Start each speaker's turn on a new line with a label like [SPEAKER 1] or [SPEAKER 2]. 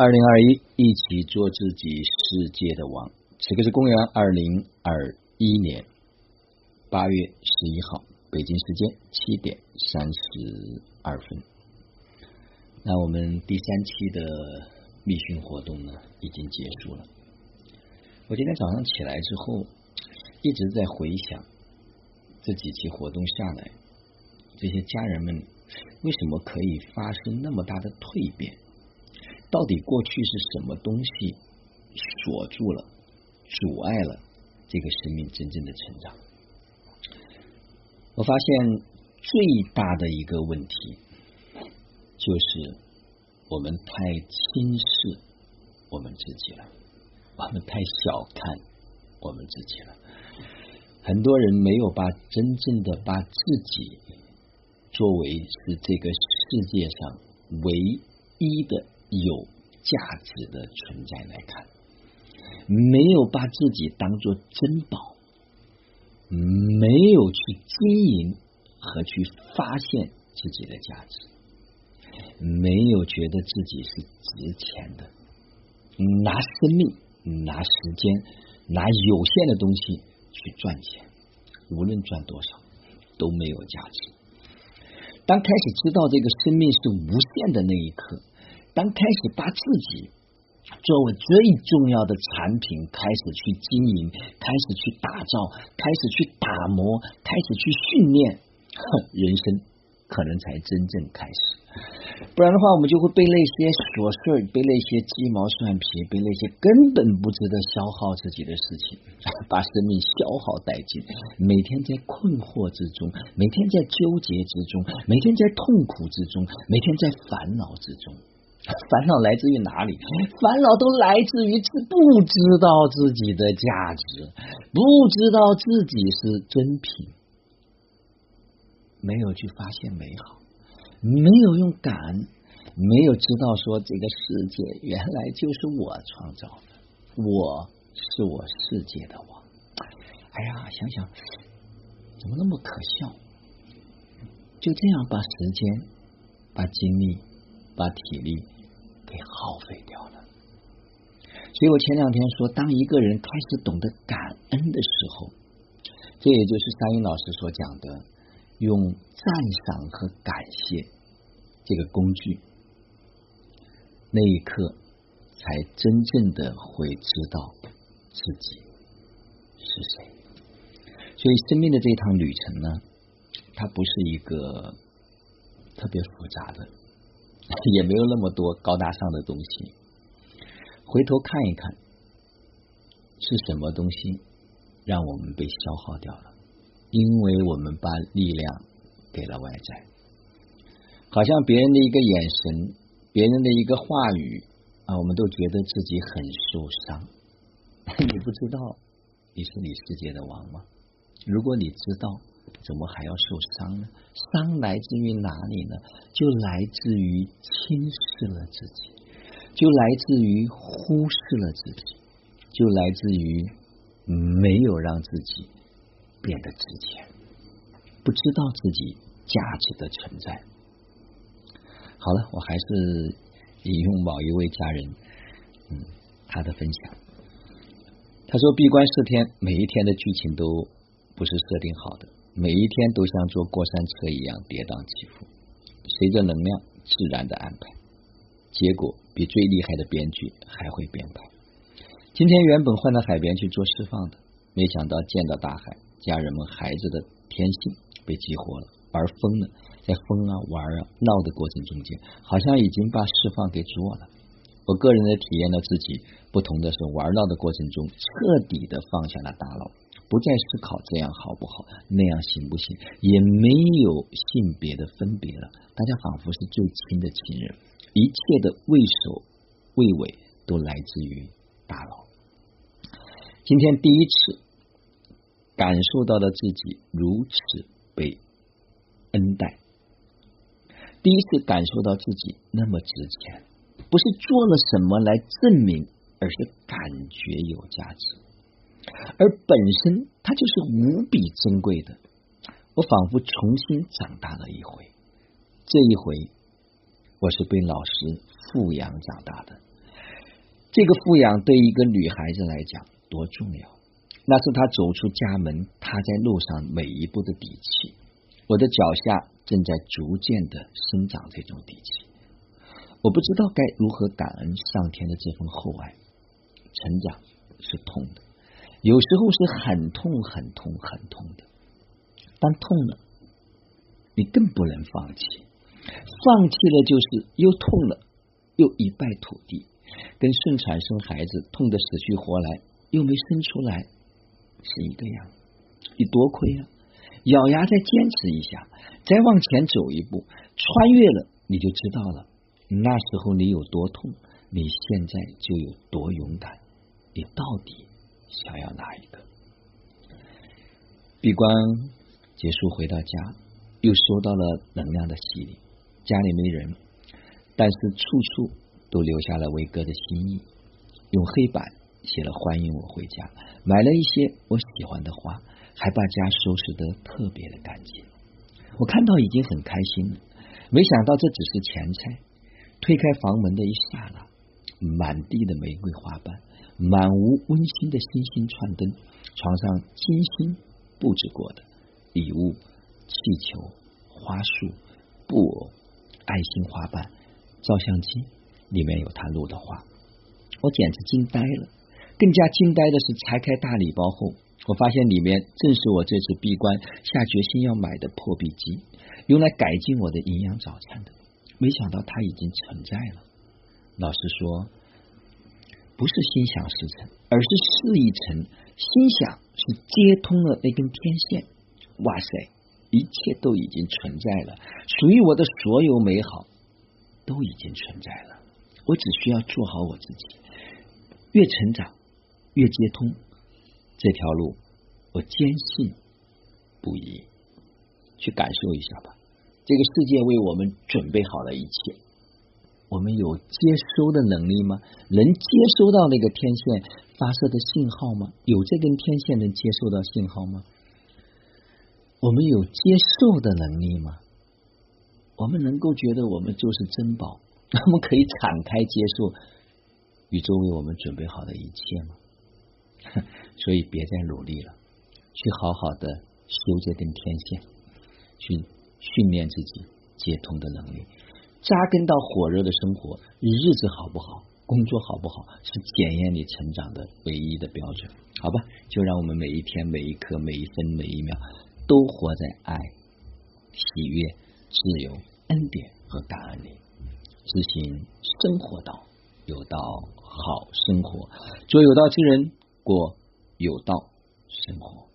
[SPEAKER 1] 二零二一，一起做自己世界的王。此刻是公元二零二一年八月十一号，北京时间七点三十二分。那我们第三期的密训活动呢，已经结束了。我今天早上起来之后，一直在回想这几期活动下来，这些家人们为什么可以发生那么大的蜕变？到底过去是什么东西锁住了、阻碍了这个生命真正的成长？我发现最大的一个问题就是我们太轻视我们自己了，我们太小看我们自己了。很多人没有把真正的把自己作为是这个世界上唯一的。有价值的存在来看，没有把自己当做珍宝，没有去经营和去发现自己的价值，没有觉得自己是值钱的，拿生命、拿时间、拿有限的东西去赚钱，无论赚多少都没有价值。当开始知道这个生命是无限的那一刻。当开始把自己作为最重要的产品开始去经营，开始去打造，开始去打磨，开始去训练，人生可能才真正开始。不然的话，我们就会被那些琐事被那些鸡毛蒜皮，被那些根本不值得消耗自己的事情，把生命消耗殆尽。每天在困惑之中，每天在纠结之中，每天在痛苦之中，每天在烦恼之中。烦恼来自于哪里？烦恼都来自于不知道自己的价值，不知道自己是真品，没有去发现美好，没有用感，没有知道说这个世界原来就是我创造的，我是我世界的王。哎呀，想想怎么那么可笑？就这样把时间、把精力。把体力给耗费掉了，所以我前两天说，当一个人开始懂得感恩的时候，这也就是沙英老师所讲的，用赞赏和感谢这个工具，那一刻才真正的会知道自己是谁。所以，生命的这趟旅程呢，它不是一个特别复杂的。也没有那么多高大上的东西。回头看一看，是什么东西让我们被消耗掉了？因为我们把力量给了外在，好像别人的一个眼神，别人的一个话语啊，我们都觉得自己很受伤。你不知道你是你世界的王吗？如果你知道。怎么还要受伤呢？伤来自于哪里呢？就来自于轻视了自己，就来自于忽视了自己，就来自于没有让自己变得值钱，不知道自己价值的存在。好了，我还是引用某一位家人，嗯，他的分享。他说：“闭关四天，每一天的剧情都不是设定好的。”每一天都像坐过山车一样跌宕起伏，随着能量自然的安排，结果比最厉害的编剧还会编排。今天原本换到海边去做释放的，没想到见到大海，家人们孩子的天性被激活了，而风呢，在疯啊玩啊闹的过程中间，好像已经把释放给做了。我个人的体验呢自己不同的是，玩闹的过程中，彻底的放下了大脑。不再思考这样好不好，那样行不行，也没有性别的分别了。大家仿佛是最亲的亲人，一切的畏首畏尾都来自于大脑。今天第一次感受到了自己如此被恩待，第一次感受到自己那么值钱，不是做了什么来证明，而是感觉有价值。而本身它就是无比珍贵的，我仿佛重新长大了一回。这一回，我是被老师富养长大的，这个富养对一个女孩子来讲多重要？那是她走出家门、踏在路上每一步的底气。我的脚下正在逐渐的生长这种底气。我不知道该如何感恩上天的这份厚爱。成长是痛的，有时候是很痛、很痛、很痛的。但痛了，你更不能放弃。放弃了就是又痛了，又一败涂地。跟顺产生孩子痛得死去活来又没生出来是一个样。你多亏啊，咬牙再坚持一下，再往前走一步，穿越了，你就知道了。那时候你有多痛，你现在就有多勇敢。你到底想要哪一个？闭关结束回到家，又收到了能量的洗礼。家里没人，但是处处都留下了伟哥的心意。用黑板写了欢迎我回家，买了一些我喜欢的花，还把家收拾得特别的干净。我看到已经很开心了，没想到这只是前菜。推开房门的一刹那，满地的玫瑰花瓣，满屋温馨的星星串灯，床上精心布置过的礼物、气球、花束、布偶、爱心花瓣、照相机，里面有他录的话，我简直惊呆了。更加惊呆的是，拆开大礼包后，我发现里面正是我这次闭关下决心要买的破壁机，用来改进我的营养早餐的。没想到它已经存在了。老师说，不是心想事成，而是事已成。心想是接通了那根天线。哇塞，一切都已经存在了，属于我的所有美好都已经存在了。我只需要做好我自己，越成长越接通这条路，我坚信不疑。去感受一下吧。这个世界为我们准备好了一切，我们有接收的能力吗？能接收到那个天线发射的信号吗？有这根天线能接收到信号吗？我们有接受的能力吗？我们能够觉得我们就是珍宝，我们可以敞开接受宇宙为我们准备好的一切吗？所以别再努力了，去好好的修这根天线，去。训练自己接通的能力，扎根到火热的生活，日子好不好，工作好不好，是检验你成长的唯一的标准。好吧，就让我们每一天、每一刻、每一分、每一秒，都活在爱、喜悦、自由、恩典和感恩里，执行生活道，有道好生活，做有道之人，过有道生活。